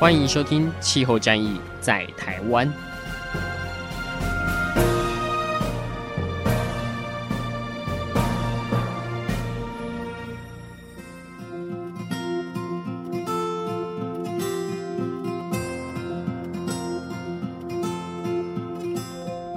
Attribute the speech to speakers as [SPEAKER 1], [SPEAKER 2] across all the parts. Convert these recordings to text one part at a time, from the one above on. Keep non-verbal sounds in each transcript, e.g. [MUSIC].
[SPEAKER 1] 欢迎收听《气候战役在台湾》。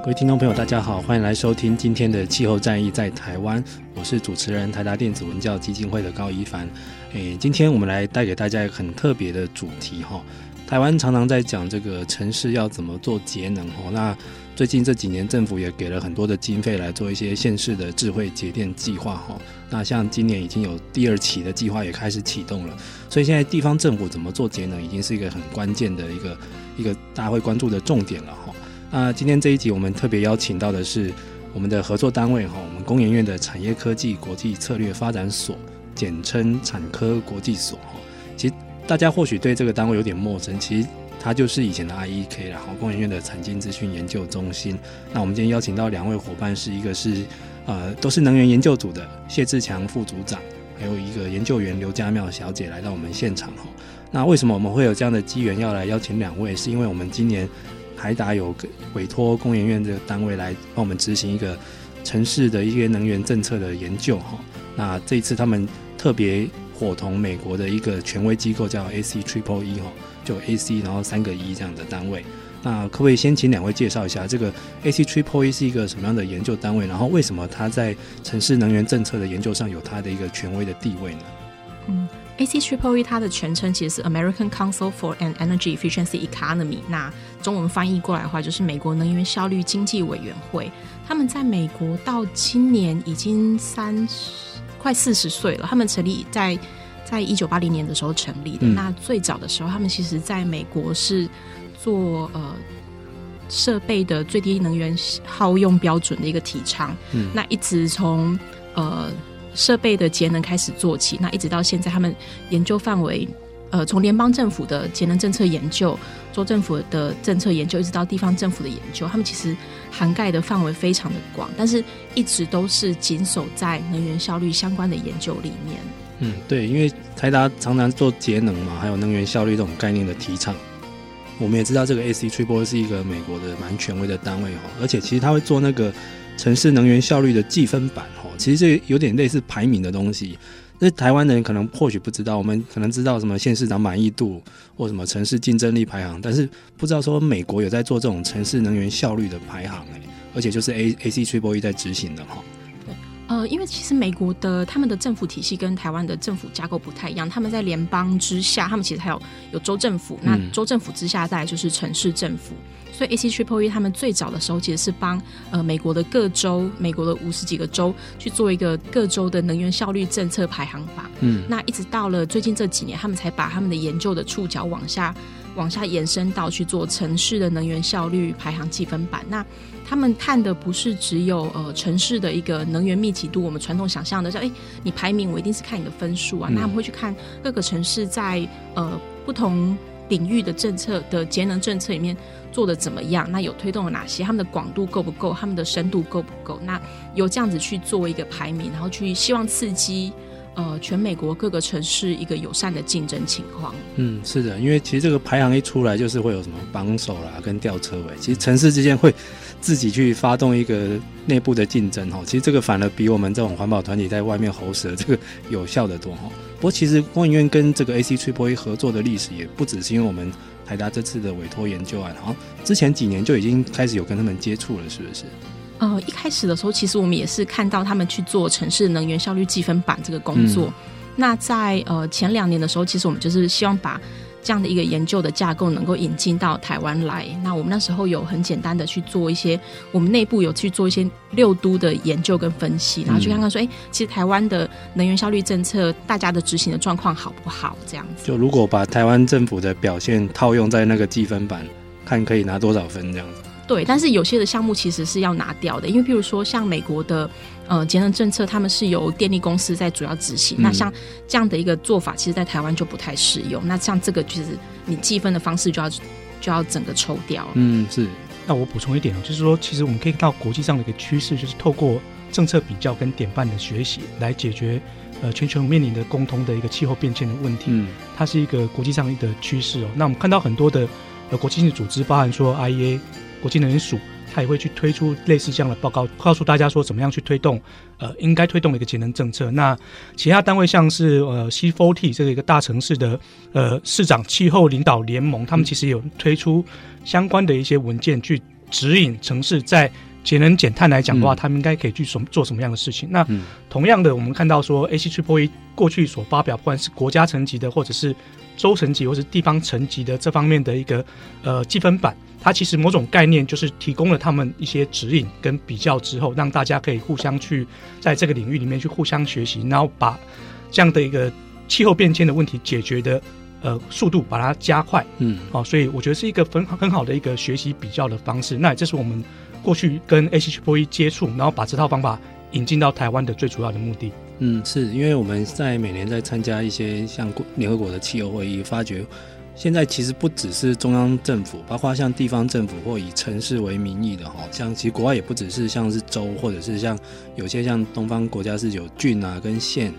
[SPEAKER 2] 各位听众朋友，大家好，欢迎来收听今天的《气候战役在台湾》，我是主持人台达电子文教基金会的高一帆。诶，今天我们来带给大家一个很特别的主题哈。台湾常常在讲这个城市要怎么做节能哈。那最近这几年政府也给了很多的经费来做一些县市的智慧节电计划哈。那像今年已经有第二期的计划也开始启动了，所以现在地方政府怎么做节能已经是一个很关键的一个一个大家会关注的重点了哈。那今天这一集，我们特别邀请到的是我们的合作单位哈，我们工研院的产业科技国际策略发展所，简称产科国际所哈。其实大家或许对这个单位有点陌生，其实它就是以前的 IEK 然后工研院的产经资讯研究中心。那我们今天邀请到两位伙伴，是一个是呃都是能源研究组的谢志强副组长，还有一个研究员刘家妙小姐来到我们现场哈。那为什么我们会有这样的机缘要来邀请两位？是因为我们今年。海达有委托工研院这个单位来帮我们执行一个城市的一些能源政策的研究哈。那这一次他们特别伙同美国的一个权威机构叫 AC Triple E 哈，就 AC 然后三个 E 这样的单位。那可不可以先请两位介绍一下这个 AC Triple E 是一个什么样的研究单位？然后为什么它在城市能源政策的研究上有它的一个权威的地位呢？
[SPEAKER 3] 嗯。AC Triple E 它的全称其实是 American Council for an Energy Efficiency Economy，那中文翻译过来的话就是美国能源效率经济委员会。他们在美国到今年已经三十快四十岁了。他们成立在在一九八零年的时候成立的。嗯、那最早的时候，他们其实在美国是做呃设备的最低能源耗用标准的一个提倡。嗯，那一直从呃。设备的节能开始做起，那一直到现在，他们研究范围，呃，从联邦政府的节能政策研究、州政府的政策研究，一直到地方政府的研究，他们其实涵盖的范围非常的广，但是一直都是谨守在能源效率相关的研究里面。
[SPEAKER 2] 嗯，对，因为台达常常做节能嘛，还有能源效率这种概念的提倡。我们也知道这个 AC Triple 是一个美国的蛮权威的单位哦，而且其实他会做那个城市能源效率的计分板哦。其实这有点类似排名的东西，那台湾人可能或许不知道，我们可能知道什么县市长满意度或什么城市竞争力排行，但是不知道说美国有在做这种城市能源效率的排行诶，而且就是 A A C Triple E 在执行的哈。
[SPEAKER 3] 对，呃，因为其实美国的他们的政府体系跟台湾的政府架构不太一样，他们在联邦之下，他们其实还有有州政府，那州政府之下再来就是城市政府。嗯所以 AC Triple E 他们最早的时候其实是帮呃美国的各州，美国的五十几个州去做一个各州的能源效率政策排行榜。嗯，那一直到了最近这几年，他们才把他们的研究的触角往下往下延伸到去做城市的能源效率排行积分板。那他们看的不是只有呃城市的一个能源密集度，我们传统想象的像，哎，你排名我一定是看你的分数啊。嗯、那他们会去看各个城市在呃不同领域的政策的节能政策里面。做的怎么样？那有推动了哪些？他们的广度够不够？他们的深度够不够？那有这样子去做一个排名，然后去希望刺激呃全美国各个城市一个友善的竞争情况。
[SPEAKER 2] 嗯，是的，因为其实这个排行一出来，就是会有什么榜首啦，跟吊车尾。其实城市之间会自己去发动一个内部的竞争哈。其实这个反而比我们这种环保团体在外面喉舌这个有效的多哈。不过其实工研院跟这个 AC Triple E 合作的历史也不只是因为我们。台达这次的委托研究案，好像之前几年就已经开始有跟他们接触了，是不是？
[SPEAKER 3] 呃，一开始的时候，其实我们也是看到他们去做城市能源效率计分板这个工作。嗯、那在呃前两年的时候，其实我们就是希望把这样的一个研究的架构能够引进到台湾来。那我们那时候有很简单的去做一些，我们内部有去做一些六都的研究跟分析，然后去看看说，哎、嗯，其实台湾的能源效率政策，大家的执行的状况好不好？这样子。
[SPEAKER 2] 就如果把台湾政府的表现套用在那个计分板，看可以拿多少分这样子。
[SPEAKER 3] 对，但是有些的项目其实是要拿掉的，因为譬如说像美国的呃节能政策，他们是由电力公司在主要执行。嗯、那像这样的一个做法，其实在台湾就不太适用。那像这个就是你计分的方式就要就要整个抽掉。
[SPEAKER 2] 嗯，是。
[SPEAKER 4] 那我补充一点哦，就是说其实我们可以看到国际上的一个趋势，就是透过政策比较跟典范的学习来解决呃全球面临的共同的一个气候变迁的问题。嗯，它是一个国际上的趋势哦。那我们看到很多的呃国际性组织，包含说 IEA。国际能源署，他也会去推出类似这样的报告，告诉大家说怎么样去推动，呃，应该推动的一个节能政策。那其他单位像是呃 C40 这个一个大城市的呃市长气候领导联盟，他们其实有推出相关的一些文件去指引城市在节能减碳来讲的话，嗯、他们应该可以去什么做什么样的事情。那同样的，我们看到说 ACCCE 过去所发表，不管是国家层级的，或者是州层级，或是地方层级的这方面的一个呃积分板。它其实某种概念就是提供了他们一些指引跟比较之后，让大家可以互相去在这个领域里面去互相学习，然后把这样的一个气候变迁的问题解决的呃速度把它加快。嗯，好、哦，所以我觉得是一个很很好的一个学习比较的方式。那这是我们过去跟 ACCCE 接触，然后把这套方法引进到台湾的最主要的目的。
[SPEAKER 2] 嗯，是因为我们在每年在参加一些像联合国的气候会议，发觉。现在其实不只是中央政府，包括像地方政府或以城市为名义的哈，像其实国外也不只是像是州，或者是像有些像东方国家是有郡啊跟县，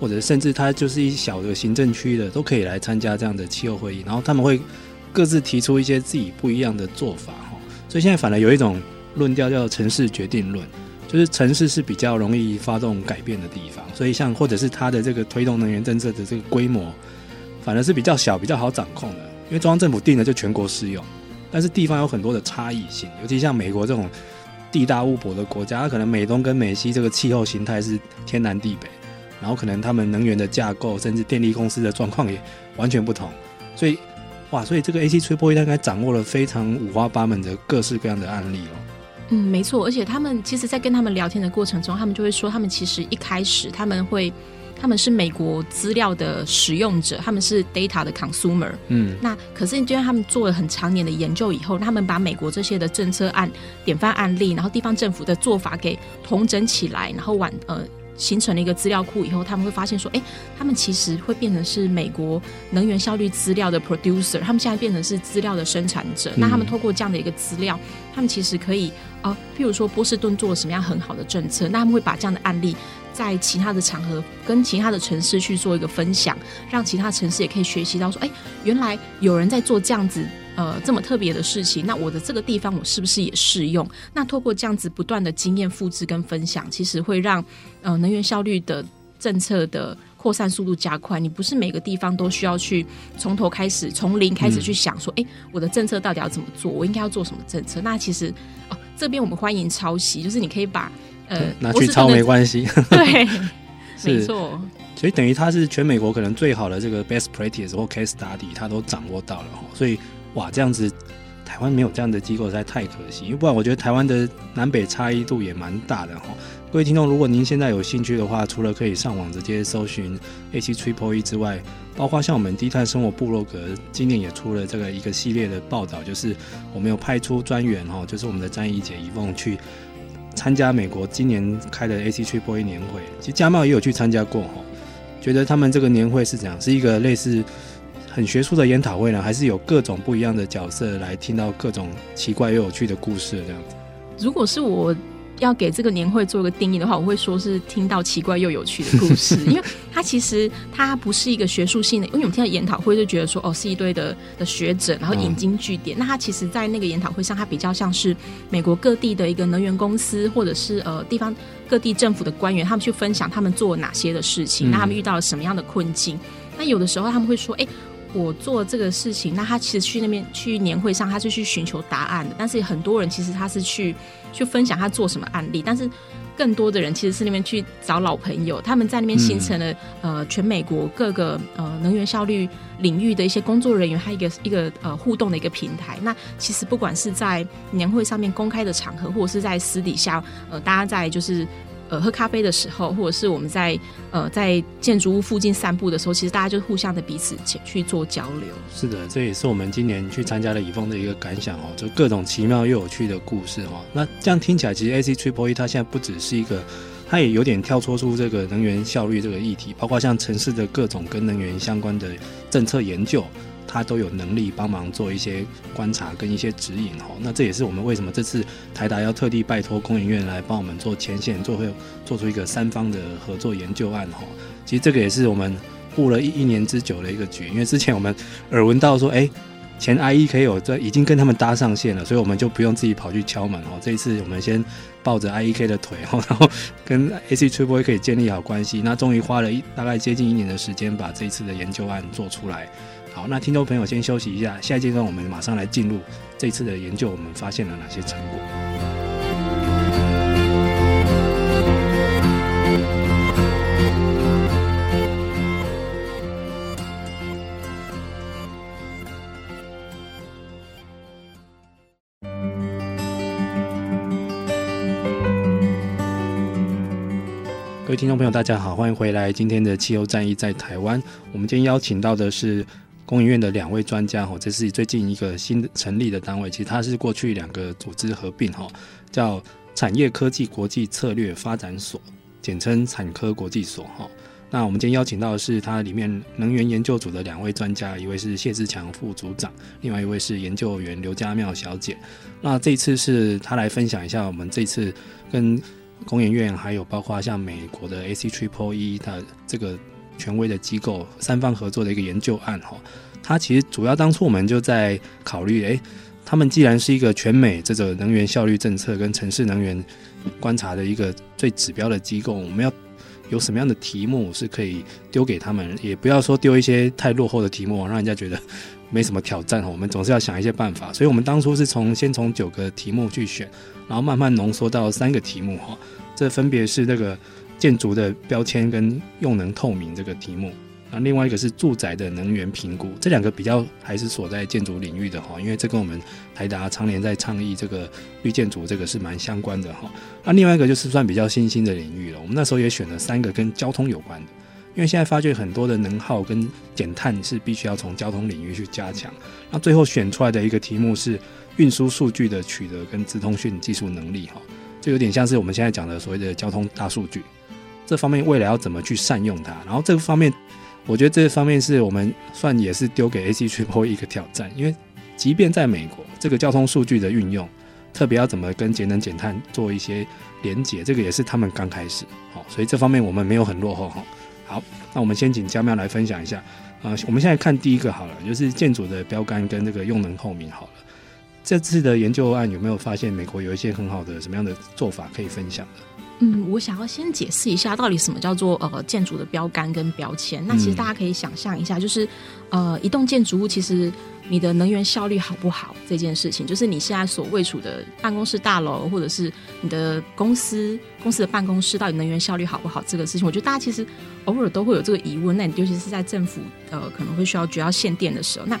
[SPEAKER 2] 或者甚至它就是一小的行政区的都可以来参加这样的气候会议，然后他们会各自提出一些自己不一样的做法哈，所以现在反而有一种论调叫城市决定论，就是城市是比较容易发动改变的地方，所以像或者是它的这个推动能源政策的这个规模。反而是比较小、比较好掌控的，因为中央政府定了就全国适用，但是地方有很多的差异性，尤其像美国这种地大物博的国家，它可能美东跟美西这个气候形态是天南地北，然后可能他们能源的架构，甚至电力公司的状况也完全不同，所以哇，所以这个 ACCCE 应该掌握了非常五花八门的各式各样的案例哦。
[SPEAKER 3] 嗯，没错，而且他们其实，在跟他们聊天的过程中，他们就会说，他们其实一开始他们会。他们是美国资料的使用者，他们是 data 的 consumer。嗯，那可是因为他们做了很长年的研究以后，他们把美国这些的政策案、典范案例，然后地方政府的做法给统整起来，然后完呃形成了一个资料库以后，他们会发现说，哎，他们其实会变成是美国能源效率资料的 producer，他们现在变成是资料的生产者。嗯、那他们透过这样的一个资料，他们其实可以啊、呃，譬如说波士顿做了什么样很好的政策，那他们会把这样的案例。在其他的场合跟其他的城市去做一个分享，让其他城市也可以学习到说，哎，原来有人在做这样子呃这么特别的事情，那我的这个地方我是不是也适用？那透过这样子不断的经验复制跟分享，其实会让呃能源效率的政策的扩散速度加快。你不是每个地方都需要去从头开始，从零开始去想说，哎，我的政策到底要怎么做？我应该要做什么政策？那其实哦，这边我们欢迎抄袭，就是你可以把。呃，
[SPEAKER 2] 拿去抄没关系。
[SPEAKER 3] 对，[LAUGHS]
[SPEAKER 2] 是
[SPEAKER 3] 没错。
[SPEAKER 2] 所以等于它是全美国可能最好的这个 best practice 或 case study，他都掌握到了。所以哇，这样子台湾没有这样的机构实在太可惜。因为不然，我觉得台湾的南北差异度也蛮大的哈。各位听众，如果您现在有兴趣的话，除了可以上网直接搜寻 AC Triple E 之外，包括像我们低碳生活部落格今年也出了这个一个系列的报道，就是我们有派出专员哈，就是我们的詹怡姐、一凤去。参加美国今年开的 ACCCE 年会，其实家茂也有去参加过哈，觉得他们这个年会是怎样？是一个类似很学术的研讨会呢，还是有各种不一样的角色来听到各种奇怪又有趣的故事这样子？
[SPEAKER 3] 如果是我。要给这个年会做一个定义的话，我会说是听到奇怪又有趣的故事，[LAUGHS] 因为它其实它不是一个学术性的，因为我们听到研讨会就觉得说哦是一堆的的学者，然后引经据典。嗯、那它其实，在那个研讨会上，它比较像是美国各地的一个能源公司，或者是呃地方各地政府的官员，他们去分享他们做哪些的事情，那他们遇到了什么样的困境。那有的时候他们会说，哎。我做这个事情，那他其实去那边去年会上，他是去寻求答案的。但是很多人其实他是去去分享他做什么案例，但是更多的人其实是那边去找老朋友，他们在那边形成了、嗯、呃全美国各个呃能源效率领域的一些工作人员，还有一个一个呃互动的一个平台。那其实不管是在年会上面公开的场合，或者是在私底下，呃，大家在就是。呃，喝咖啡的时候，或者是我们在呃在建筑物附近散步的时候，其实大家就互相的彼此去去做交流。
[SPEAKER 2] 是的，这也是我们今年去参加了以峰的一个感想哦，就各种奇妙又有趣的故事哈。那这样听起来，其实 AC Triple E 它现在不只是一个，它也有点跳脱出这个能源效率这个议题，包括像城市的各种跟能源相关的政策研究。他都有能力帮忙做一些观察跟一些指引哈，那这也是我们为什么这次台达要特地拜托工研院来帮我们做前线，做会做出一个三方的合作研究案哈。其实这个也是我们布了一一年之久的一个局，因为之前我们耳闻到说，哎，前 IEK 有这已经跟他们搭上线了，所以我们就不用自己跑去敲门哦。这一次我们先抱着 IEK 的腿哈，[LAUGHS] 然后跟 AC Triple 可以建立好关系，那终于花了一大概接近一年的时间，把这一次的研究案做出来。好，那听众朋友先休息一下，下一阶段我们马上来进入这次的研究，我们发现了哪些成果？各位听众朋友，大家好，欢迎回来。今天的气候战役在台湾，我们今天邀请到的是。工研院的两位专家哈，这是最近一个新成立的单位，其实它是过去两个组织合并哈，叫产业科技国际策略发展所，简称产科国际所哈。那我们今天邀请到的是它里面能源研究组的两位专家，一位是谢志强副组长，另外一位是研究员刘家妙小姐。那这次是他来分享一下我们这次跟工研院还有包括像美国的 AC Triple E 的这个。权威的机构三方合作的一个研究案哈，它其实主要当初我们就在考虑，诶，他们既然是一个全美这个能源效率政策跟城市能源观察的一个最指标的机构，我们要有什么样的题目是可以丢给他们，也不要说丢一些太落后的题目，让人家觉得没什么挑战。我们总是要想一些办法，所以我们当初是从先从九个题目去选，然后慢慢浓缩到三个题目哈，这分别是那个。建筑的标签跟用能透明这个题目，那另外一个是住宅的能源评估，这两个比较还是所在建筑领域的哈，因为这跟我们台达常年在倡议这个绿建筑这个是蛮相关的哈。那另外一个就是算比较新兴的领域了，我们那时候也选了三个跟交通有关的，因为现在发觉很多的能耗跟减碳是必须要从交通领域去加强。那最后选出来的一个题目是运输数据的取得跟资通讯技术能力哈，就有点像是我们现在讲的所谓的交通大数据。这方面未来要怎么去善用它？然后这个方面，我觉得这方面是我们算也是丢给 AC Triple 一个挑战，因为即便在美国，这个交通数据的运用，特别要怎么跟节能减碳做一些连结，这个也是他们刚开始。好，所以这方面我们没有很落后哈。好，那我们先请家妙来分享一下。啊，我们现在看第一个好了，就是建筑的标杆跟这个用能透明好了。这次的研究案有没有发现美国有一些很好的什么样的做法可以分享的？
[SPEAKER 3] 嗯，我想要先解释一下，到底什么叫做呃建筑的标杆跟标签。那其实大家可以想象一下，就是呃一栋建筑物，其实你的能源效率好不好这件事情，就是你现在所位处的办公室大楼，或者是你的公司公司的办公室，到底能源效率好不好这个事情，我觉得大家其实偶尔都会有这个疑问。那你尤其是在政府呃可能会需要主要限电的时候，那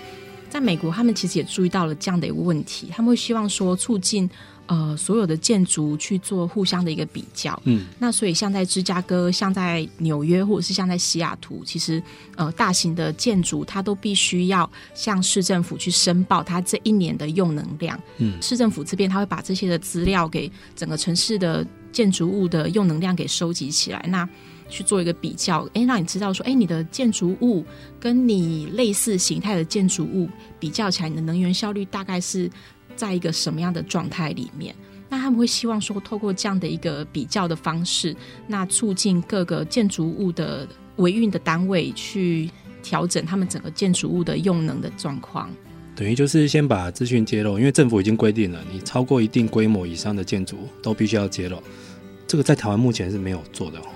[SPEAKER 3] 在美国他们其实也注意到了这样的一个问题，他们会希望说促进。呃，所有的建筑去做互相的一个比较，嗯，那所以像在芝加哥、像在纽约或者是像在西雅图，其实呃，大型的建筑它都必须要向市政府去申报它这一年的用能量，嗯，市政府这边他会把这些的资料给整个城市的建筑物的用能量给收集起来，那去做一个比较，哎，让你知道说，哎，你的建筑物跟你类似形态的建筑物比较起来，你的能源效率大概是。在一个什么样的状态里面？那他们会希望说，透过这样的一个比较的方式，那促进各个建筑物的维运的单位去调整他们整个建筑物的用能的状况。
[SPEAKER 2] 等于就是先把资讯揭露，因为政府已经规定了，你超过一定规模以上的建筑都必须要揭露。这个在台湾目前是没有做的哈。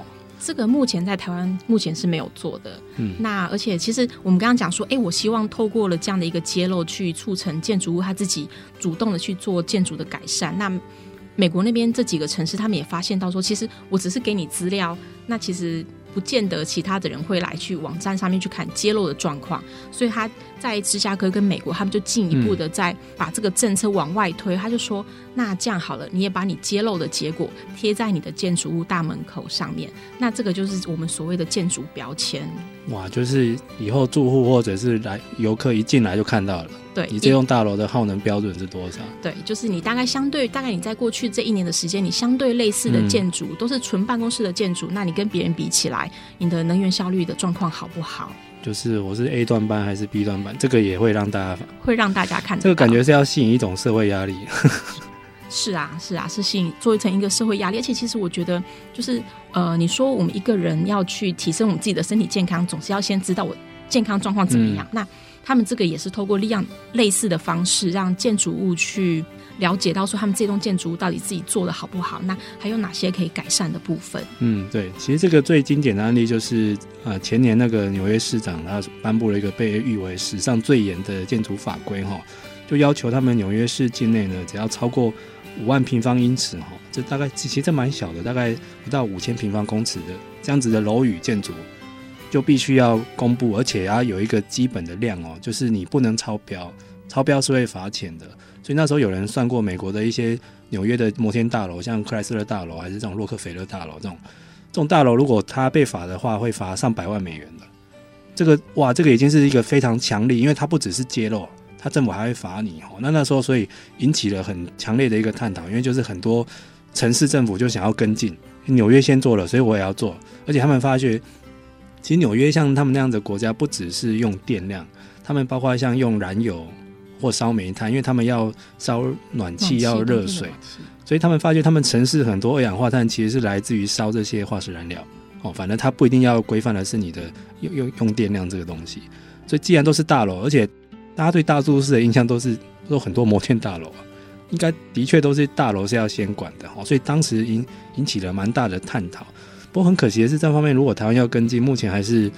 [SPEAKER 3] 这个目前在台湾目前是没有做的，嗯，那而且其实我们刚刚讲说，哎，我希望透过了这样的一个揭露，去促成建筑物它自己主动的去做建筑的改善。那美国那边这几个城市，他们也发现到说，其实我只是给你资料，那其实。不见得其他的人会来去网站上面去看揭露的状况，所以他在芝加哥跟美国，他们就进一步的在把这个政策往外推。他就说：“那这样好了，你也把你揭露的结果贴在你的建筑物大门口上面，那这个就是我们所谓的建筑标签。”
[SPEAKER 2] 哇，就是以后住户或者是来游客一进来就看到了。
[SPEAKER 3] 对，
[SPEAKER 2] 你这栋大楼的耗能标准是多少？
[SPEAKER 3] 对，就是你大概相对，大概你在过去这一年的时间，你相对类似的建筑、嗯、都是纯办公室的建筑，那你跟别人比起来，你的能源效率的状况好不好？
[SPEAKER 2] 就是我是 A 段班还是 B 段班，这个也会让大家
[SPEAKER 3] 会让大家看到。
[SPEAKER 2] 这个感觉是要吸引一种社会压力。[LAUGHS]
[SPEAKER 3] 是啊，是啊，是吸引做成一个社会压力。而且其实我觉得，就是呃，你说我们一个人要去提升我们自己的身体健康，总是要先知道我健康状况怎么样。嗯、那他们这个也是透过利用类似的方式，让建筑物去了解到说他们这栋建筑物到底自己做的好不好，那还有哪些可以改善的部分？
[SPEAKER 2] 嗯，对，其实这个最经典的案例就是呃前年那个纽约市长他颁布了一个被誉为史上最严的建筑法规哈，就要求他们纽约市境内呢，只要超过五万平方英尺哈，这大概其实这蛮小的，大概不到五千平方公尺的这样子的楼宇建筑。就必须要公布，而且要有一个基本的量哦，就是你不能超标，超标是会罚钱的。所以那时候有人算过，美国的一些纽约的摩天大楼，像克莱斯勒大楼还是这种洛克菲勒大楼这种这种大楼，如果它被罚的话，会罚上百万美元的。这个哇，这个已经是一个非常强力，因为它不只是揭露，它政府还会罚你哦。那那时候所以引起了很强烈的一个探讨，因为就是很多城市政府就想要跟进，纽约先做了，所以我也要做，而且他们发觉。其实纽约像他们那样的国家，不只是用电量，他们包括像用燃油或烧煤炭，因为他们要烧暖气要热水，所以他们发觉他们城市很多二氧化碳其实是来自于烧这些化石燃料。哦，反正它不一定要规范的是你的用用用电量这个东西。所以既然都是大楼，而且大家对大都市的印象都是都很多摩天大楼啊，应该的确都是大楼是要先管的。哦，所以当时引引起了蛮大的探讨。不过很可惜的是，这方面如果台湾要跟进，目前还是，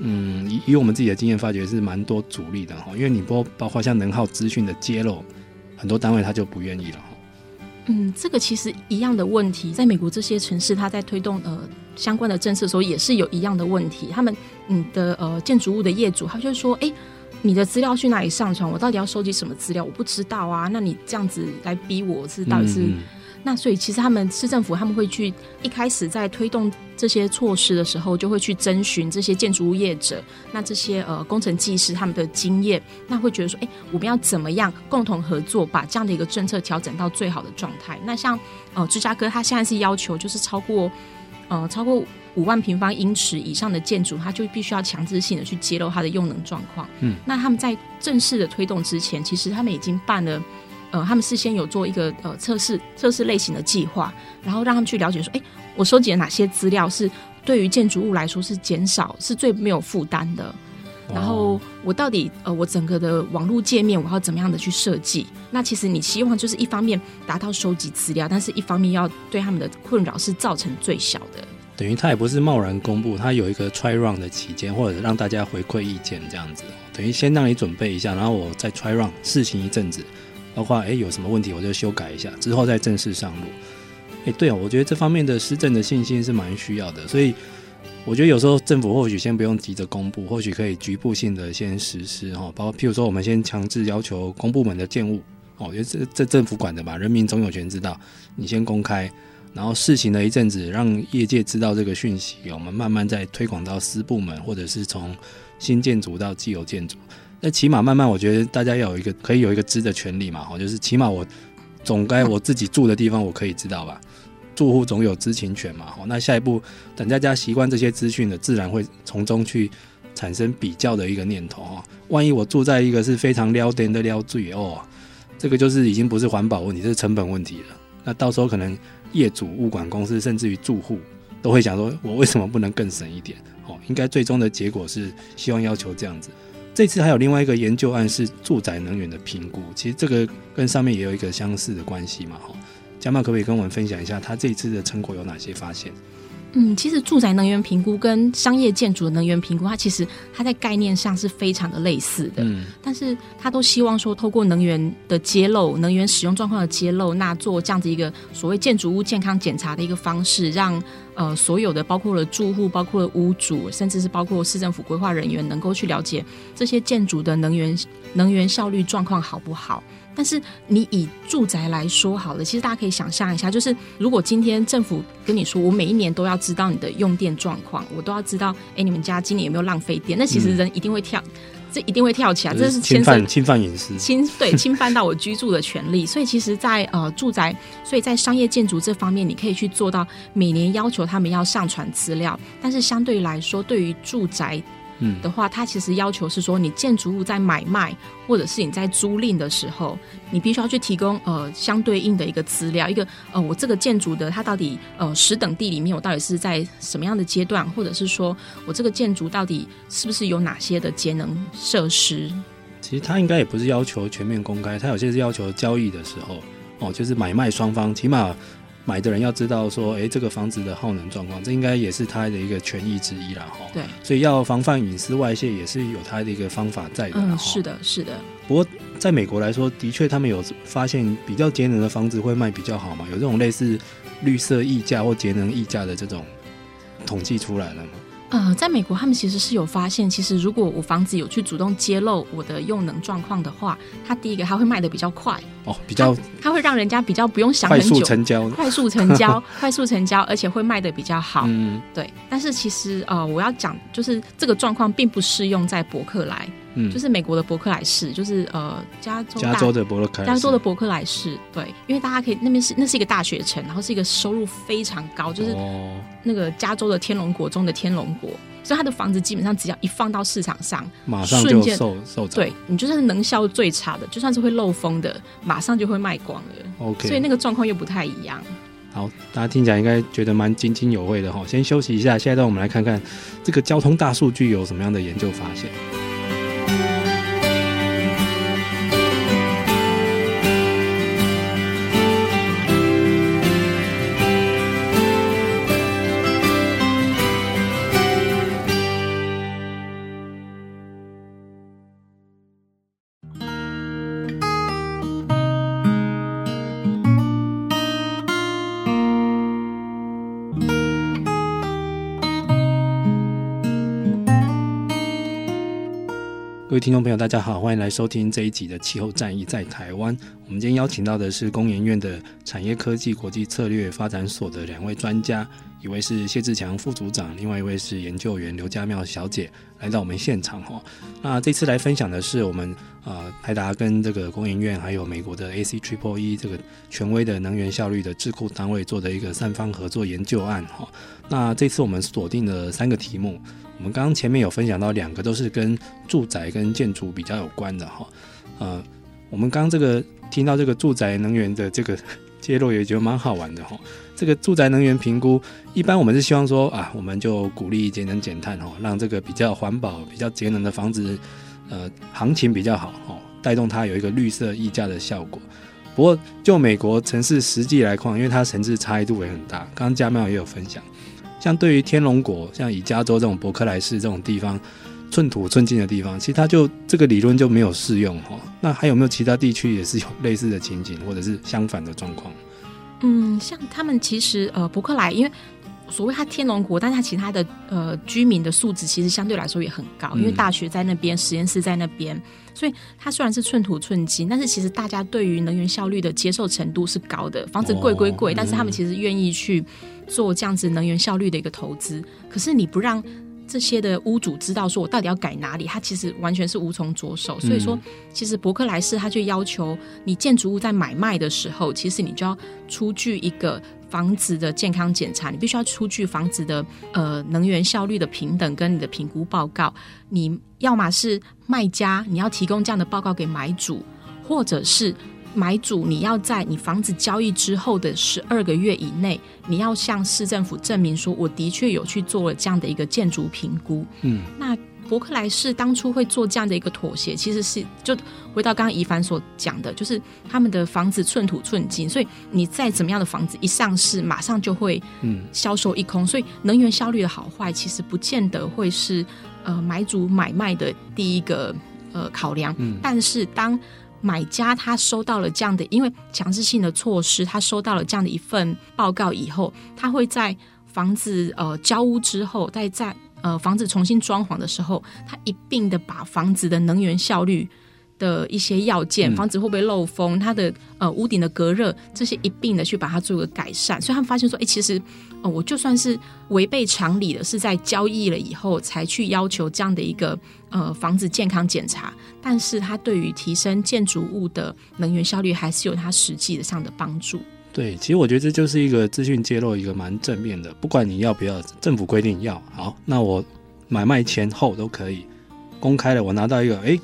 [SPEAKER 2] 嗯，以以我们自己的经验发觉是蛮多阻力的哈。因为你包包括像能耗资讯的揭露，很多单位他就不愿意了哈。
[SPEAKER 3] 嗯，这个其实一样的问题，在美国这些城市，他在推动呃相关的政策的时候，也是有一样的问题。他们你的呃建筑物的业主，他就说，哎，你的资料去哪里上传？我到底要收集什么资料？我不知道啊。那你这样子来逼我是到底是？嗯嗯那所以其实他们市政府他们会去一开始在推动这些措施的时候，就会去征询这些建筑物业者，那这些呃工程技师他们的经验，那会觉得说，哎，我们要怎么样共同合作，把这样的一个政策调整到最好的状态？那像呃芝加哥，它现在是要求就是超过呃超过五万平方英尺以上的建筑，它就必须要强制性的去揭露它的用能状况。嗯，那他们在正式的推动之前，其实他们已经办了。呃，他们事先有做一个呃测试测试类型的计划，然后让他们去了解说，哎，我收集了哪些资料是对于建筑物来说是减少是最没有负担的，然后我到底呃我整个的网络界面我要怎么样的去设计？那其实你希望就是一方面达到收集资料，但是一方面要对他们的困扰是造成最小的。
[SPEAKER 2] 等于他也不是贸然公布，他有一个 try run 的期间，或者让大家回馈意见这样子，等于先让你准备一下，然后我再 try run 试行一阵子。包括诶有什么问题，我就修改一下，之后再正式上路。诶，对哦，我觉得这方面的施政的信心是蛮需要的，所以我觉得有时候政府或许先不用急着公布，或许可以局部性的先实施哈。包括譬如说，我们先强制要求公部门的建物哦，因为这这政府管的吧，人民总有权知道。你先公开，然后试行了一阵子，让业界知道这个讯息，我们慢慢再推广到私部门，或者是从新建筑到既有建筑。那起码慢慢，我觉得大家要有一个可以有一个知的权利嘛，哈，就是起码我总该我自己住的地方我可以知道吧，住户总有知情权嘛，哈。那下一步等大家习惯这些资讯的，自然会从中去产生比较的一个念头哈。万一我住在一个是非常撩电的撩嘴哦，这个就是已经不是环保问题，这是成本问题了。那到时候可能业主、物管公司甚至于住户都会想说，我为什么不能更省一点？哦，应该最终的结果是希望要求这样子。这次还有另外一个研究案是住宅能源的评估，其实这个跟上面也有一个相似的关系嘛，哈。嘉茂可不可以跟我们分享一下他这一次的成果有哪些发现？
[SPEAKER 3] 嗯，其实住宅能源评估跟商业建筑的能源评估，它其实它在概念上是非常的类似的。嗯，但是它都希望说，透过能源的揭露、能源使用状况的揭露，那做这样子一个所谓建筑物健康检查的一个方式，让呃所有的包括了住户、包括了屋主，甚至是包括市政府规划人员，能够去了解这些建筑的能源能源效率状况好不好。但是你以住宅来说好了，其实大家可以想象一下，就是如果今天政府跟你说，我每一年都要知道你的用电状况，我都要知道，哎，你们家今年有没有浪费电？那其实人一定会跳，这一定会跳起来，这是
[SPEAKER 2] 侵犯侵犯隐私，
[SPEAKER 3] 侵对 [LAUGHS] 侵犯到我居住的权利。所以其实在，在呃住宅，所以在商业建筑这方面，你可以去做到每年要求他们要上传资料，但是相对来说，对于住宅。嗯，的话，它其实要求是说，你建筑物在买卖或者是你在租赁的时候，你必须要去提供呃相对应的一个资料，一个呃我这个建筑的它到底呃十等地里面我到底是在什么样的阶段，或者是说我这个建筑到底是不是有哪些的节能设施？
[SPEAKER 2] 其实它应该也不是要求全面公开，它有些是要求交易的时候哦，就是买卖双方起码。买的人要知道说，哎，这个房子的耗能状况，这应该也是他的一个权益之一啦，哈。
[SPEAKER 3] 对，
[SPEAKER 2] 所以要防范隐私外泄，也是有他的一个方法在的。
[SPEAKER 3] 嗯，是的，是的。
[SPEAKER 2] 不过，在美国来说，的确他们有发现比较节能的房子会卖比较好嘛？有这种类似绿色溢价或节能溢价的这种统计出来了吗？
[SPEAKER 3] 呃，在美国，他们其实是有发现，其实如果我房子有去主动揭露我的用能状况的话，它第一个它会卖的比较快
[SPEAKER 2] 哦，比较
[SPEAKER 3] 它会让人家比较不用想很久，
[SPEAKER 2] 快速成交，
[SPEAKER 3] 快速成交，[LAUGHS] 快速成交，而且会卖的比较好。嗯，对。但是其实呃，我要讲就是这个状况并不适用在伯克莱。嗯，就是美国的伯克莱市，就是呃加州
[SPEAKER 2] 加州的伯克莱
[SPEAKER 3] 加州的伯克莱市，对，因为大家可以那边是那是一个大学城，然后是一个收入非常高，就是那个加州的天龙国中的天龙国，所以他的房子基本上只要一放到市场上，
[SPEAKER 2] 马上就受受涨。
[SPEAKER 3] 对，你就算是能效最差的，就算是会漏风的，马上就会卖光了。
[SPEAKER 2] OK，
[SPEAKER 3] 所以那个状况又不太一样。
[SPEAKER 2] 好，大家听起来应该觉得蛮津津有味的哈。先休息一下，现在让我们来看看这个交通大数据有什么样的研究发现。听众朋友，大家好，欢迎来收听这一集的《气候战役在台湾》。我们今天邀请到的是工研院的产业科技国际策略发展所的两位专家，一位是谢志强副组长，另外一位是研究员刘家妙小姐，来到我们现场哈。那这次来分享的是我们呃台达跟这个工研院，还有美国的 AC Triple E 这个权威的能源效率的智库单位做的一个三方合作研究案哈。那这次我们锁定了三个题目。我们刚刚前面有分享到两个都是跟住宅跟建筑比较有关的哈，呃，我们刚这个听到这个住宅能源的这个 [LAUGHS] 揭露也觉得蛮好玩的哈。这个住宅能源评估，一般我们是希望说啊，我们就鼓励节能减碳哈，让这个比较环保、比较节能的房子，呃，行情比较好哈，带动它有一个绿色溢价的效果。不过就美国城市实际来看，因为它城市差异度也很大，刚刚加妙也有分享。像对于天龙国，像以加州这种伯克莱市这种地方，寸土寸金的地方，其实它就这个理论就没有适用哈。那还有没有其他地区也是有类似的情景，或者是相反的状况？
[SPEAKER 3] 嗯，像他们其实呃伯克莱，因为所谓它天龙国，但是它其他的呃居民的素质其实相对来说也很高，因为大学在那边，实验室在那边，所以它虽然是寸土寸金，但是其实大家对于能源效率的接受程度是高的。房子贵归贵，但是他们其实愿意去。做这样子能源效率的一个投资，可是你不让这些的屋主知道说我到底要改哪里，他其实完全是无从着手。所以说，其实伯克莱市他就要求你建筑物在买卖的时候，其实你就要出具一个房子的健康检查，你必须要出具房子的呃能源效率的平等跟你的评估报告。你要么是卖家，你要提供这样的报告给买主，或者是。买主，你要在你房子交易之后的十二个月以内，你要向市政府证明说，我的确有去做了这样的一个建筑评估。嗯，那伯克莱市当初会做这样的一个妥协，其实是就回到刚刚宜凡所讲的，就是他们的房子寸土寸金，所以你再怎么样的房子一上市，马上就会嗯销售一空，所以能源效率的好坏，其实不见得会是呃买主买卖的第一个呃考量。嗯，但是当买家他收到了这样的，因为强制性的措施，他收到了这样的一份报告以后，他会在房子呃交屋之后，再在。呃，房子重新装潢的时候，他一并的把房子的能源效率的一些要件，房子会不会漏风，它的呃屋顶的隔热这些一并的去把它做个改善。所以他们发现说，哎，其实呃我就算是违背常理的，是在交易了以后才去要求这样的一个呃房子健康检查，但是它对于提升建筑物的能源效率还是有它实际的上的帮助。
[SPEAKER 2] 对，其实我觉得这就是一个资讯揭露，一个蛮正面的。不管你要不要，政府规定要好，那我买卖前后都可以公开了。我拿到一个，哎，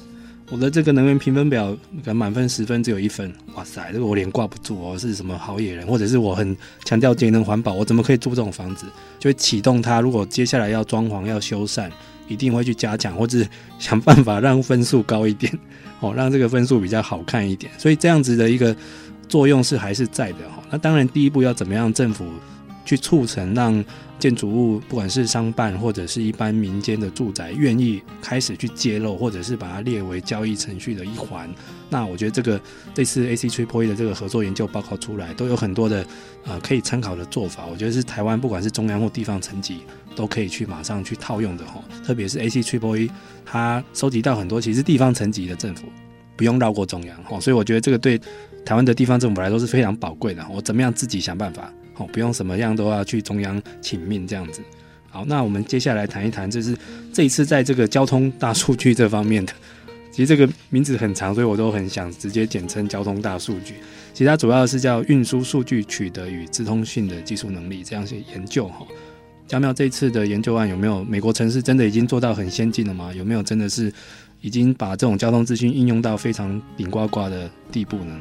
[SPEAKER 2] 我的这个能源评分表，可能满分十分只有一分，哇塞，这个我脸挂不住哦，是什么好野人，或者是我很强调节能环保，我怎么可以住这种房子？就会启动它。如果接下来要装潢、要修缮，一定会去加强，或者想办法让分数高一点，[LAUGHS] 哦，让这个分数比较好看一点。所以这样子的一个。作用是还是在的哈，那当然第一步要怎么样？政府去促成让建筑物，不管是商办或者是一般民间的住宅，愿意开始去揭露，或者是把它列为交易程序的一环。那我觉得这个这次 AC-Triple E 的这个合作研究报告出来，都有很多的呃可以参考的做法。我觉得是台湾不管是中央或地方层级都可以去马上去套用的哈。特别是 AC-Triple E，它收集到很多其实地方层级的政府不用绕过中央哈，所以我觉得这个对。台湾的地方政府来说是非常宝贵的，我怎么样自己想办法，哦，不用什么样都要去中央请命这样子。好，那我们接下来谈一谈，就是这一次在这个交通大数据这方面的，[LAUGHS] 其实这个名字很长，所以我都很想直接简称交通大数据。其实它主要是叫运输数据取得与资通讯的技术能力这样些研究哈。佳妙，这次的研究案有没有美国城市真的已经做到很先进了吗？有没有真的是已经把这种交通资讯应用到非常顶呱呱的地步呢？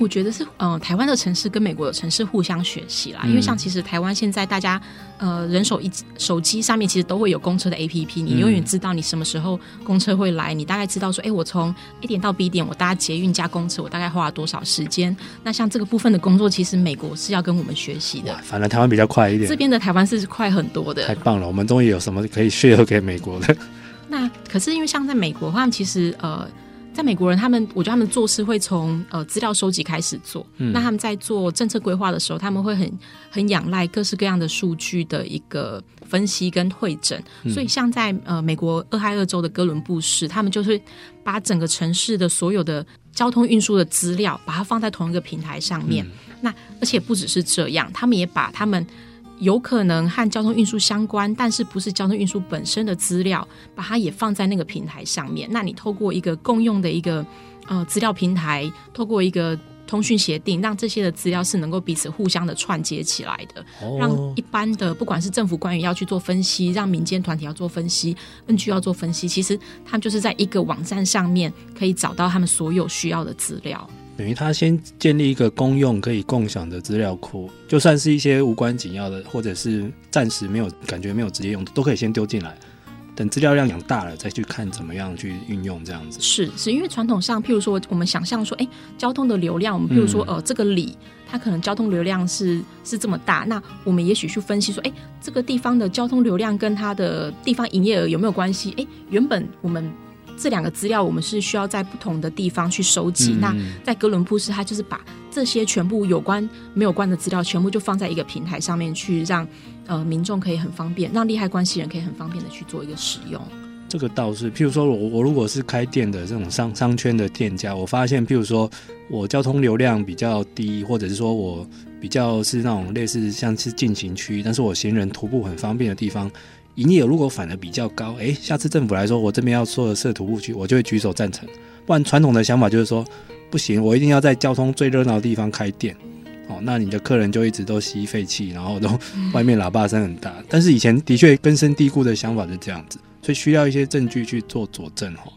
[SPEAKER 3] 我觉得是，呃，台湾的城市跟美国的城市互相学习啦。因为像其实台湾现在大家，呃，人手一手机上面其实都会有公车的 APP，你永远知道你什么时候公车会来，你大概知道说，哎，我从 A 点到 B 点，我搭捷运加公车，我大概花了多少时间。那像这个部分的工作，其实美国是要跟我们学习的。
[SPEAKER 2] 反正台湾比较快一点，
[SPEAKER 3] 这边的台湾是快很多的。
[SPEAKER 2] 太棒了，我们终于有什么可以 share 给美国的。
[SPEAKER 3] 那可是因为像在美国的话，其实呃。在美国人，他们我觉得他们做事会从呃资料收集开始做。嗯，那他们在做政策规划的时候，他们会很很仰赖各式各样的数据的一个分析跟会诊。嗯，所以像在呃美国俄亥俄州的哥伦布市，他们就是把整个城市的所有的交通运输的资料，把它放在同一个平台上面。嗯，那而且不只是这样，他们也把他们。有可能和交通运输相关，但是不是交通运输本身的资料，把它也放在那个平台上面。那你透过一个共用的一个呃资料平台，透过一个通讯协定，让这些的资料是能够彼此互相的串接起来的，让一般的不管是政府官员要去做分析，让民间团体要做分析，NG 要做分析，其实他们就是在一个网站上面可以找到他们所有需要的资料。
[SPEAKER 2] 等于他先建立一个公用可以共享的资料库，就算是一些无关紧要的，或者是暂时没有感觉没有直接用的，都可以先丢进来。等资料量养大了，再去看怎么样去运用这样子。
[SPEAKER 3] 是是，因为传统上，譬如说我们想象说，哎，交通的流量，我们譬如说，呃，这个里它可能交通流量是是这么大，那我们也许去分析说，哎，这个地方的交通流量跟它的地方营业额有没有关系？哎，原本我们。这两个资料我们是需要在不同的地方去收集。嗯、那在哥伦布市，它就是把这些全部有关没有关的资料，全部就放在一个平台上面去让，让呃民众可以很方便，让利害关系人可以很方便的去做一个使用。
[SPEAKER 2] 这个倒是，譬如说我我如果是开店的这种商商圈的店家，我发现譬如说我交通流量比较低，或者是说我比较是那种类似像是进行区，但是我行人徒步很方便的地方。营业额如果反而比较高，诶，下次政府来说，我这边要说的设徒步区，我就会举手赞成。不然传统的想法就是说，不行，我一定要在交通最热闹的地方开店。哦，那你的客人就一直都吸废气，然后都外面喇叭声很大。但是以前的确根深蒂固的想法是这样子，所以需要一些证据去做佐证。哈，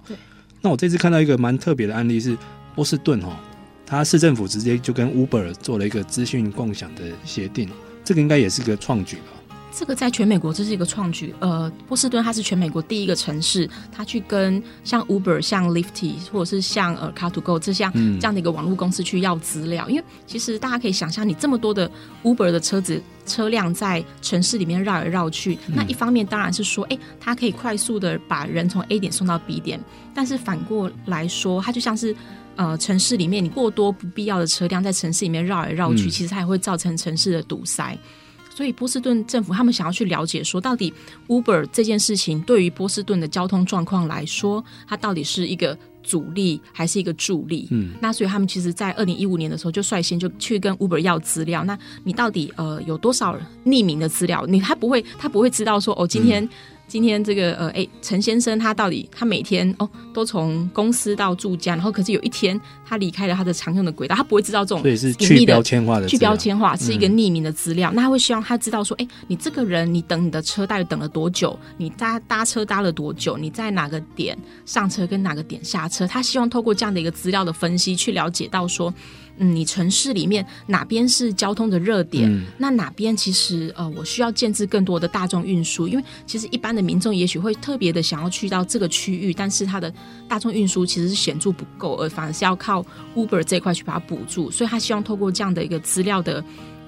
[SPEAKER 2] 那我这次看到一个蛮特别的案例是波士顿，哈，它市政府直接就跟 Uber 做了一个资讯共享的协定，这个应该也是个创举吧。
[SPEAKER 3] 这个在全美国这是一个创举。呃，波士顿它是全美国第一个城市，它去跟像 Uber、像 l i f t 或者是像呃 Car2Go 这项这样的一个网络公司去要资料。因为其实大家可以想象，你这么多的 Uber 的车子车辆在城市里面绕来绕去，那一方面当然是说，哎，它可以快速的把人从 A 点送到 B 点，但是反过来说，它就像是。呃，城市里面你过多不必要的车辆在城市里面绕来绕去，嗯、其实它也会造成城市的堵塞。所以波士顿政府他们想要去了解，说到底 Uber 这件事情对于波士顿的交通状况来说，它到底是一个阻力还是一个助力？嗯，那所以他们其实，在二零一五年的时候就率先就去跟 Uber 要资料。那你到底呃有多少匿名的资料？你他不会他不会知道说哦今天。嗯今天这个呃，哎，陈先生他到底他每天哦都从公司到住家，然后可是有一天他离开了他的常用的轨道，他不会知道这种
[SPEAKER 2] 所以是去标签化的
[SPEAKER 3] 去标签化是一个匿名的资料，嗯、那他会希望他知道说，哎，你这个人你等你的车大概等了多久？你搭搭车搭了多久？你在哪个点上车跟哪个点下车？他希望透过这样的一个资料的分析，去了解到说。嗯，你城市里面哪边是交通的热点？嗯、那哪边其实呃，我需要建置更多的大众运输，因为其实一般的民众也许会特别的想要去到这个区域，但是它的大众运输其实是显著不够，而反而是要靠 Uber 这一块去把它补助。所以他希望透过这样的一个资料的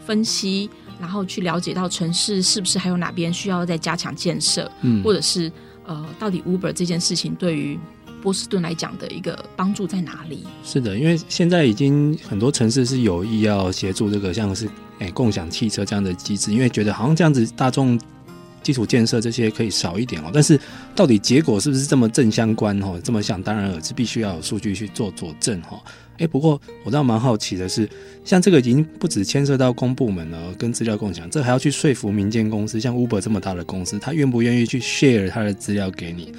[SPEAKER 3] 分析，然后去了解到城市是不是还有哪边需要再加强建设，嗯，或者是呃，到底 Uber 这件事情对于。波士顿来讲的一个帮助在哪里？
[SPEAKER 2] 是的，因为现在已经很多城市是有意要协助这个，像是诶、共享汽车这样的机制，因为觉得好像这样子大众基础建设这些可以少一点哦。但是到底结果是不是这么正相关哦？这么想当然而，是必须要有数据去做佐证哈。诶、不过我倒蛮好奇的是，像这个已经不止牵涉到公部门了，跟资料共享，这还要去说服民间公司，像 Uber 这么大的公司，他愿不愿意去 share 他的资料给你？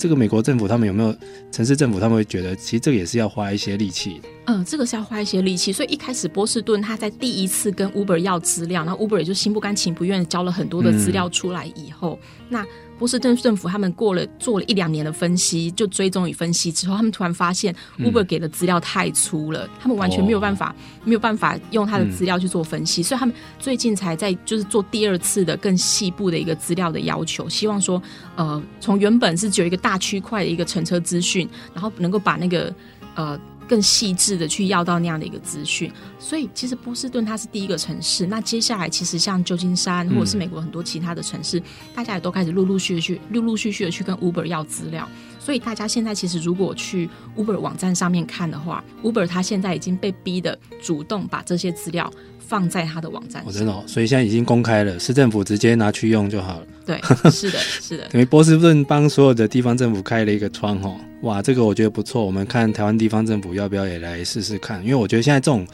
[SPEAKER 2] 这个美国政府他们有没有城市政府他们会觉得，其实这个也是要花一些力气的。
[SPEAKER 3] 嗯，这个是要花一些力气。所以一开始波士顿他在第一次跟 Uber 要资料，然后 Uber 也就心不甘情不愿交了很多的资料出来以后，那。波士顿政府他们过了做了一两年的分析，就追踪与分析之后，他们突然发现 Uber 给的资料太粗了，嗯、他们完全没有办法、哦、没有办法用他的资料去做分析，嗯、所以他们最近才在就是做第二次的更细部的一个资料的要求，希望说，呃，从原本是只有一个大区块的一个乘车资讯，然后能够把那个呃。更细致的去要到那样的一个资讯，所以其实波士顿它是第一个城市。那接下来其实像旧金山或者是美国很多其他的城市，嗯、大家也都开始陆陆续续、陆陆续续的去跟 Uber 要资料。所以大家现在其实如果去 Uber 网站上面看的话，Uber 它现在已经被逼的主动把这些资料放在它的网站上。
[SPEAKER 2] 哦，真的哦，所以现在已经公开了，市政府直接拿去用就好了。
[SPEAKER 3] 对，[LAUGHS] 是的，是的。
[SPEAKER 2] 等于波士顿帮所有的地方政府开了一个窗哦。哇，这个我觉得不错。我们看台湾地方政府要不要也来试试看？因为我觉得现在这种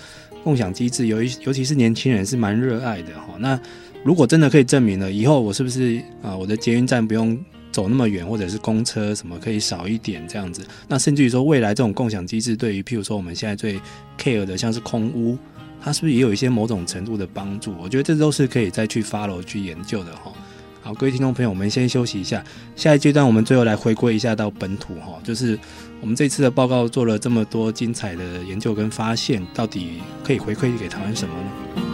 [SPEAKER 2] 共享机制，尤尤其是年轻人是蛮热爱的哈。那如果真的可以证明了，以后我是不是啊，我的捷运站不用走那么远，或者是公车什么可以少一点这样子？那甚至于说，未来这种共享机制对于譬如说我们现在最 care 的，像是空屋，它是不是也有一些某种程度的帮助？我觉得这都是可以再去 follow 去研究的哈。好，各位听众朋友，我们先休息一下。下一阶段，我们最后来回归一下到本土哈，就是我们这次的报告做了这么多精彩的研究跟发现，到底可以回馈给台湾什么呢？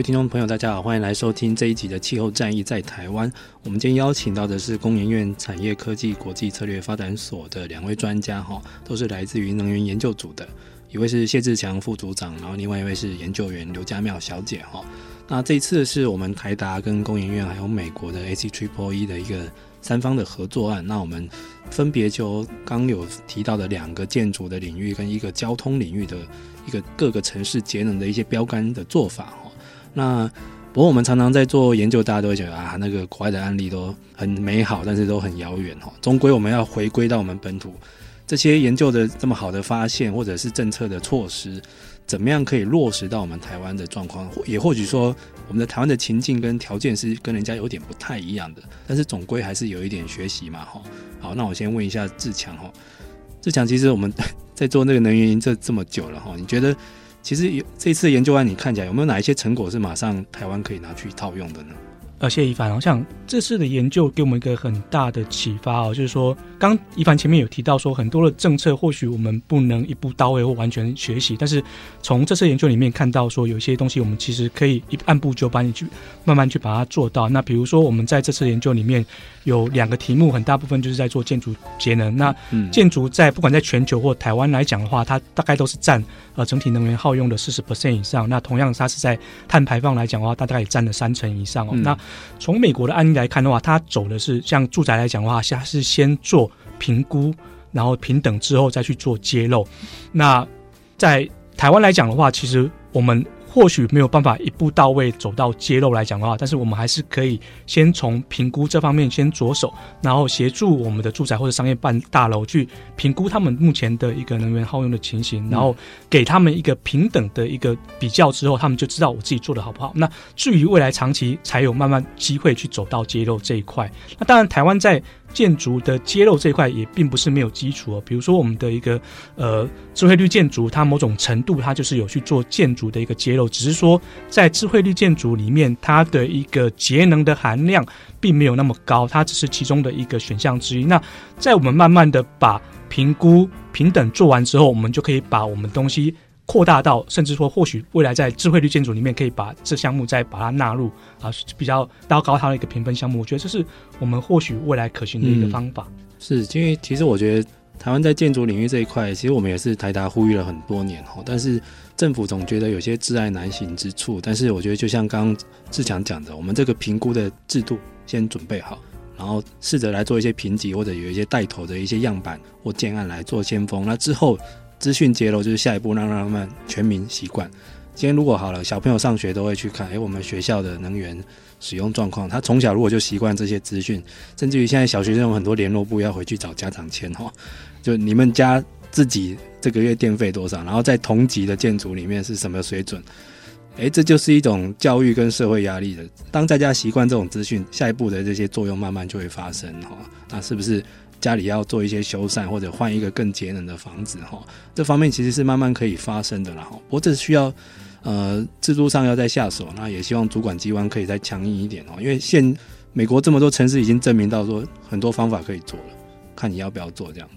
[SPEAKER 2] 位听众朋友，大家好，欢迎来收听这一集的气候战役在台湾。我们今天邀请到的是工研院产业科技国际策略发展所的两位专家，哈，都是来自于能源研究组的，一位是谢志强副组长，然后另外一位是研究员刘家妙小姐，哈。那这一次是我们台达跟工研院还有美国的 AC Triple E 的一个三方的合作案。那我们分别就刚有提到的两个建筑的领域跟一个交通领域的一个各个城市节能的一些标杆的做法，哈。那不过我们常常在做研究，大家都会觉得啊，那个国外的案例都很美好，但是都很遥远哈。终归我们要回归到我们本土，这些研究的这么好的发现，或者是政策的措施，怎么样可以落实到我们台湾的状况？也或许说，我们的台湾的情境跟条件是跟人家有点不太一样的，但是总归还是有一点学习嘛，哈。好，那我先问一下志强，哈，志强，其实我们在做那个能源营这这么久了，哈，你觉得其实有这次研究案，你看起来有没有哪一些成果是马上台湾可以拿去套用的呢？
[SPEAKER 4] 呃，谢谢宜凡。我想这次的研究给我们一个很大的启发哦，就是说，刚一凡前面有提到说，很多的政策或许我们不能一步到位或完全学习，但是从这次研究里面看到说，有一些东西我们其实可以一按部就班你去慢慢去把它做到。那比如说，我们在这次研究里面有两个题目，很大部分就是在做建筑节能。那建筑在不管在全球或台湾来讲的话，它大概都是占呃整体能源耗用的四十 percent 以上。那同样，它是在碳排放来讲的话，它大概也占了三成以上哦。那从美国的案例来看的话，它走的是像住宅来讲的话，它是先做评估，然后平等之后再去做揭露。那在台湾来讲的话，其实我们。或许没有办法一步到位走到揭露来讲的话，但是我们还是可以先从评估这方面先着手，然后协助我们的住宅或者商业办大楼去评估他们目前的一个能源耗用的情形，然后给他们一个平等的一个比较之后，他们就知道我自己做的好不好。那至于未来长期，才有慢慢机会去走到揭露这一块。那当然，台湾在。建筑的揭露这一块也并不是没有基础哦，比如说我们的一个呃智慧绿建筑，它某种程度它就是有去做建筑的一个揭露，只是说在智慧绿建筑里面，它的一个节能的含量并没有那么高，它只是其中的一个选项之一。那在我们慢慢的把评估平等做完之后，我们就可以把我们东西。扩大到，甚至说，或许未来在智慧绿建筑里面，可以把这项目再把它纳入啊，比较高高它的一个评分项目。我觉得这是我们或许未来可行的一个方法。
[SPEAKER 2] 嗯、是因为其实我觉得台湾在建筑领域这一块，其实我们也是台达呼吁了很多年哈，但是政府总觉得有些挚爱难行之处。但是我觉得就像刚刚志强讲的，我们这个评估的制度先准备好，然后试着来做一些评级，或者有一些带头的一些样板或建案来做先锋。那之后。资讯揭露就是下一步，让让他们全民习惯。今天如果好了，小朋友上学都会去看，诶、我们学校的能源使用状况。他从小如果就习惯这些资讯，甚至于现在小学生有很多联络簿要回去找家长签哈，就你们家自己这个月电费多少，然后在同级的建筑里面是什么水准？诶、这就是一种教育跟社会压力的。当大家习惯这种资讯，下一步的这些作用慢慢就会发生哈。那是不是？家里要做一些修缮，或者换一个更节能的房子，哈，这方面其实是慢慢可以发生的啦，哈。不过这需要，呃，制度上要再下手，那也希望主管机关可以再强硬一点哦。因为现美国这么多城市已经证明到说很多方法可以做了，看你要不要做这样。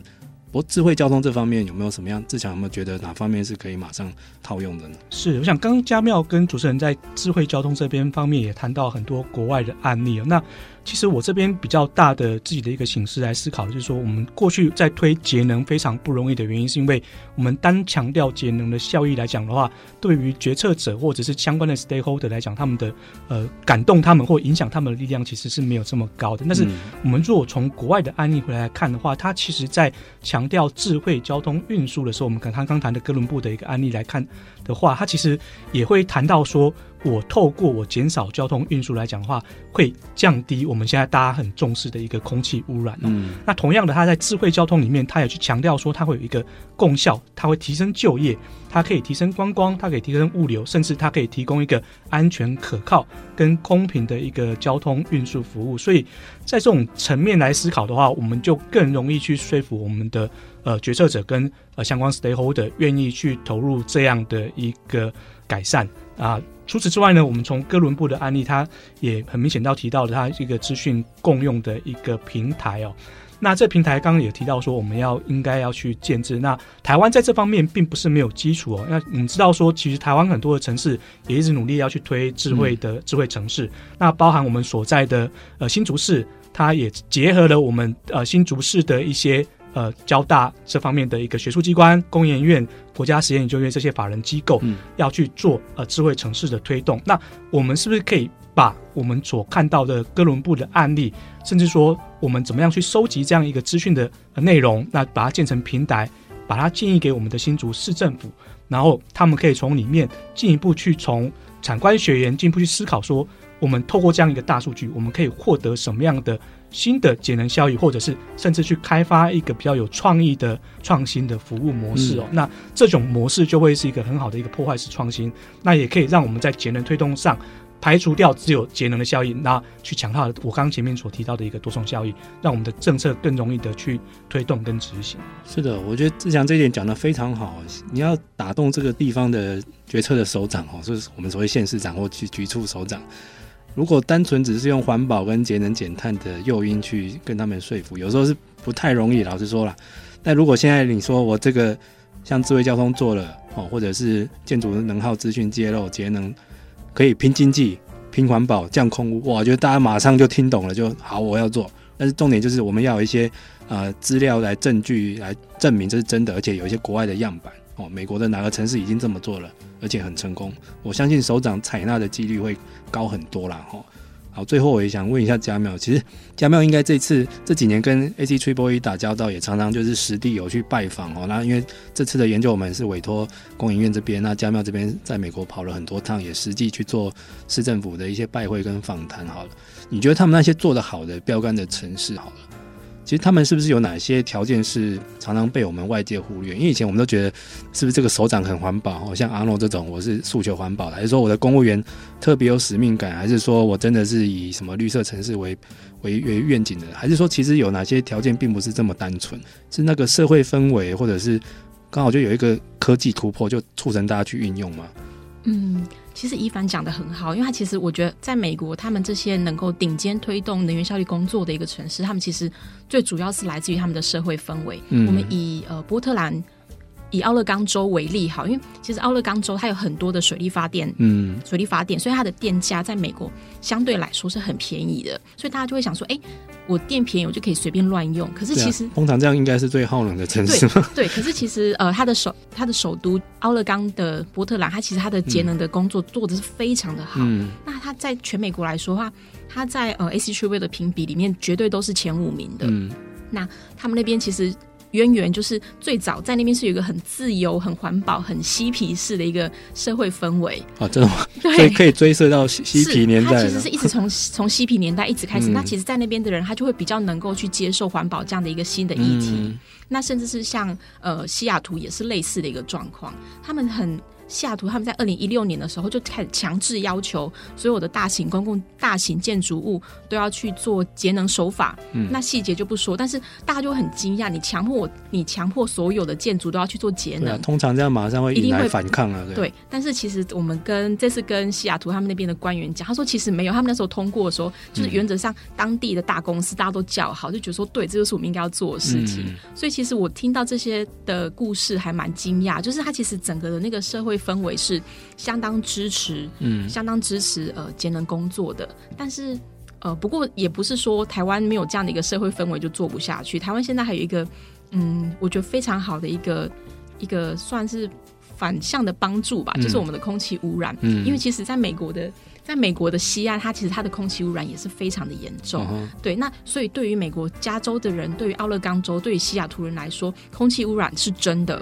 [SPEAKER 2] 不过智慧交通这方面有没有什么样？志强有没有觉得哪方面是可以马上套用的呢？
[SPEAKER 4] 是，我想刚刚佳妙跟主持人在智慧交通这边方面也谈到很多国外的案例哦，那。其实我这边比较大的自己的一个形式来思考，就是说我们过去在推节能非常不容易的原因，是因为我们单强调节能的效益来讲的话，对于决策者或者是相关的 stakeholder 来讲，他们的呃感动他们或影响他们的力量其实是没有这么高的。但是我们如果从国外的案例回来看的话，它其实在强调智慧交通运输的时候，我们看他刚谈的哥伦布的一个案例来看的话，它其实也会谈到说。我透过我减少交通运输来讲的话，会降低我们现在大家很重视的一个空气污染哦。嗯。那同样的，它在智慧交通里面，它也去强调说，它会有一个共效，它会提升就业，它可以提升观光，它可以提升物流，甚至它可以提供一个安全、可靠跟公平的一个交通运输服务。所以在这种层面来思考的话，我们就更容易去说服我们的呃决策者跟呃相关 stakeholder 愿意去投入这样的一个改善啊。除此之外呢，我们从哥伦布的案例，它也很明显到提到了它一个资讯共用的一个平台哦。那这平台刚刚也提到说，我们要应该要去建置。那台湾在这方面并不是没有基础哦。那我们知道说，其实台湾很多的城市也一直努力要去推智慧的智慧城市。那包含我们所在的呃新竹市，它也结合了我们呃新竹市的一些。呃，交大这方面的一个学术机关、工研院、国家实验研究院这些法人机构，要去做呃智慧城市的推动。那我们是不是可以把我们所看到的哥伦布的案例，甚至说我们怎么样去收集这样一个资讯的内容，那把它建成平台，把它建议给我们的新竹市政府，然后他们可以从里面进一步去从产官学研进一步去思考说。我们透过这样一个大数据，我们可以获得什么样的新的节能效益，或者是甚至去开发一个比较有创意的创新的服务模式哦。嗯、那这种模式就会是一个很好的一个破坏式创新，那也可以让我们在节能推动上排除掉只有节能的效益，那去强化我刚刚前面所提到的一个多重效益，让我们的政策更容易的去推动跟执行。
[SPEAKER 2] 是的，我觉得志强这一点讲得非常好。你要打动这个地方的决策的首长哦，就是我们所谓县市长或局局处首长。如果单纯只是用环保跟节能减碳的诱因去跟他们说服，有时候是不太容易。老实说了，但如果现在你说我这个像智慧交通做了哦，或者是建筑能耗资讯揭露节能，可以拼经济、拼环保、降空污，哇，我觉得大家马上就听懂了，就好，我要做。但是重点就是我们要有一些呃资料来证据来证明这是真的，而且有一些国外的样板哦，美国的哪个城市已经这么做了，而且很成功，我相信首长采纳的几率会高很多啦。哈。好，最后我也想问一下佳妙，其实佳妙应该这次这几年跟 AC Triple E 打交道，也常常就是实地有去拜访哦。那因为这次的研究我们是委托工研院这边，那佳妙这边在美国跑了很多趟，也实际去做市政府的一些拜会跟访谈。好了，你觉得他们那些做的好的标杆的城市，好了。其实他们是不是有哪些条件是常常被我们外界忽略？因为以前我们都觉得，是不是这个首长很环保？像阿诺这种，我是诉求环保，还是说我的公务员特别有使命感？还是说我真的是以什么绿色城市为为为愿景的？还是说其实有哪些条件并不是这么单纯？是那个社会氛围，或者是刚好就有一个科技突破，就促成大家去运用吗？
[SPEAKER 3] 嗯。其实伊凡讲的很好，因为他其实我觉得，在美国，他们这些能够顶尖推动能源效率工作的一个城市，他们其实最主要是来自于他们的社会氛围。嗯、我们以呃波特兰。以奥勒冈州为例，好，因为其实奥勒冈州它有很多的水力发电，嗯，水力发电，所以它的电价在美国相对来说是很便宜的，所以大家就会想说，哎，我电便宜，我就可以随便乱用。可是其实，
[SPEAKER 2] 啊、通常这样应该是最耗能的城市
[SPEAKER 3] 对。对，可是其实呃，它的首它的首都奥勒冈的波特兰，它其实它的节能的工作做的是非常的好。嗯，那它在全美国来说的话，它在呃 AC Triple 的评比里面绝对都是前五名的。嗯，那他们那边其实。渊源就是最早在那边是有一个很自由、很环保、很嬉皮式的一个社会氛围
[SPEAKER 2] 啊，真的吗？对，所以可以追溯到嬉嬉皮年代。
[SPEAKER 3] 它其实是一直从从嬉皮年代一直开始。嗯、那其实，在那边的人，他就会比较能够去接受环保这样的一个新的议题。嗯、那甚至是像呃西雅图也是类似的一个状况，他们很。西雅图他们在二零一六年的时候就开始强制要求所有的大型公共、大型建筑物都要去做节能手法。嗯，那细节就不说，但是大家就很惊讶，你强迫我，你强迫所有的建筑都要去做节能，
[SPEAKER 2] 啊，通常这样马上会一定会反抗啊。对，
[SPEAKER 3] 对，但是其实我们跟这次跟西雅图他们那边的官员讲，他说其实没有，他们那时候通过的时候，就是原则上当地的大公司大家都叫好，就觉得说对，这就是我们应该要做的事情。嗯，所以其实我听到这些的故事还蛮惊讶，就是他其实整个的那个社会。氛围是相当支持，嗯，相当支持呃节能工作的，但是呃不过也不是说台湾没有这样的一个社会氛围就做不下去。台湾现在还有一个嗯，我觉得非常好的一个一个算是反向的帮助吧，嗯、就是我们的空气污染。嗯，因为其实在美国的在美国的西岸，它其实它的空气污染也是非常的严重。嗯、对，那所以对于美国加州的人，对于奥勒冈州，对于西雅图人来说，空气污染是真的。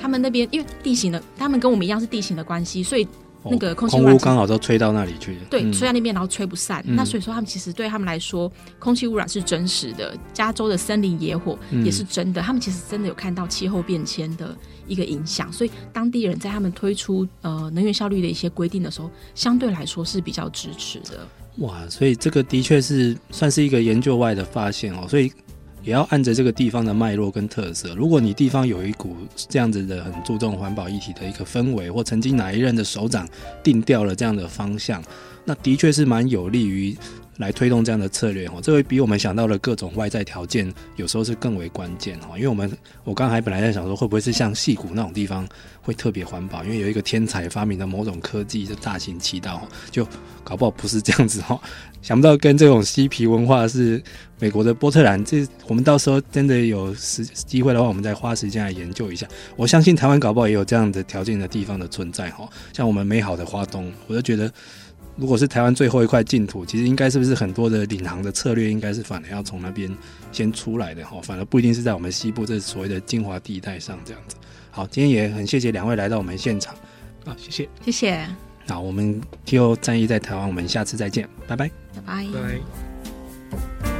[SPEAKER 3] 他们那边因为地形的，他们跟我们一样是地形的关系，所以那个空气污染
[SPEAKER 2] 刚好都吹到那里去。
[SPEAKER 3] 对，吹在那边，然后吹不散。嗯、那所以说，他们其实对他们来说，空气污染是真实的。加州的森林野火也是真的，嗯、他们其实真的有看到气候变迁的一个影响。所以当地人在他们推出呃能源效率的一些规定的时候，相对来说是比较支持的。
[SPEAKER 2] 哇，所以这个的确是算是一个研究外的发现哦。所以。也要按着这个地方的脉络跟特色。如果你地方有一股这样子的很注重环保议题的一个氛围，或曾经哪一任的首长定调了这样的方向，那的确是蛮有利于来推动这样的策略哦。这会比我们想到的各种外在条件有时候是更为关键哈。因为我们我刚才本来在想说，会不会是像戏谷那种地方会特别环保？因为有一个天才发明的某种科技，就大行其道，就搞不好不是这样子哈。想不到跟这种嬉皮文化是美国的波特兰，这我们到时候真的有时机会的话，我们再花时间来研究一下。我相信台湾搞不好也有这样的条件的地方的存在哈，像我们美好的花东，我就觉得，如果是台湾最后一块净土，其实应该是不是很多的领航的策略，应该是反而要从那边先出来的哈，反而不一定是在我们西部这所谓的精华地带上这样子。好，今天也很谢谢两位来到我们现场，啊，谢谢，
[SPEAKER 3] 谢谢。
[SPEAKER 2] 好，我们 T O 战役在台湾，我们下次再见，拜拜，
[SPEAKER 3] 拜拜。
[SPEAKER 4] 拜拜。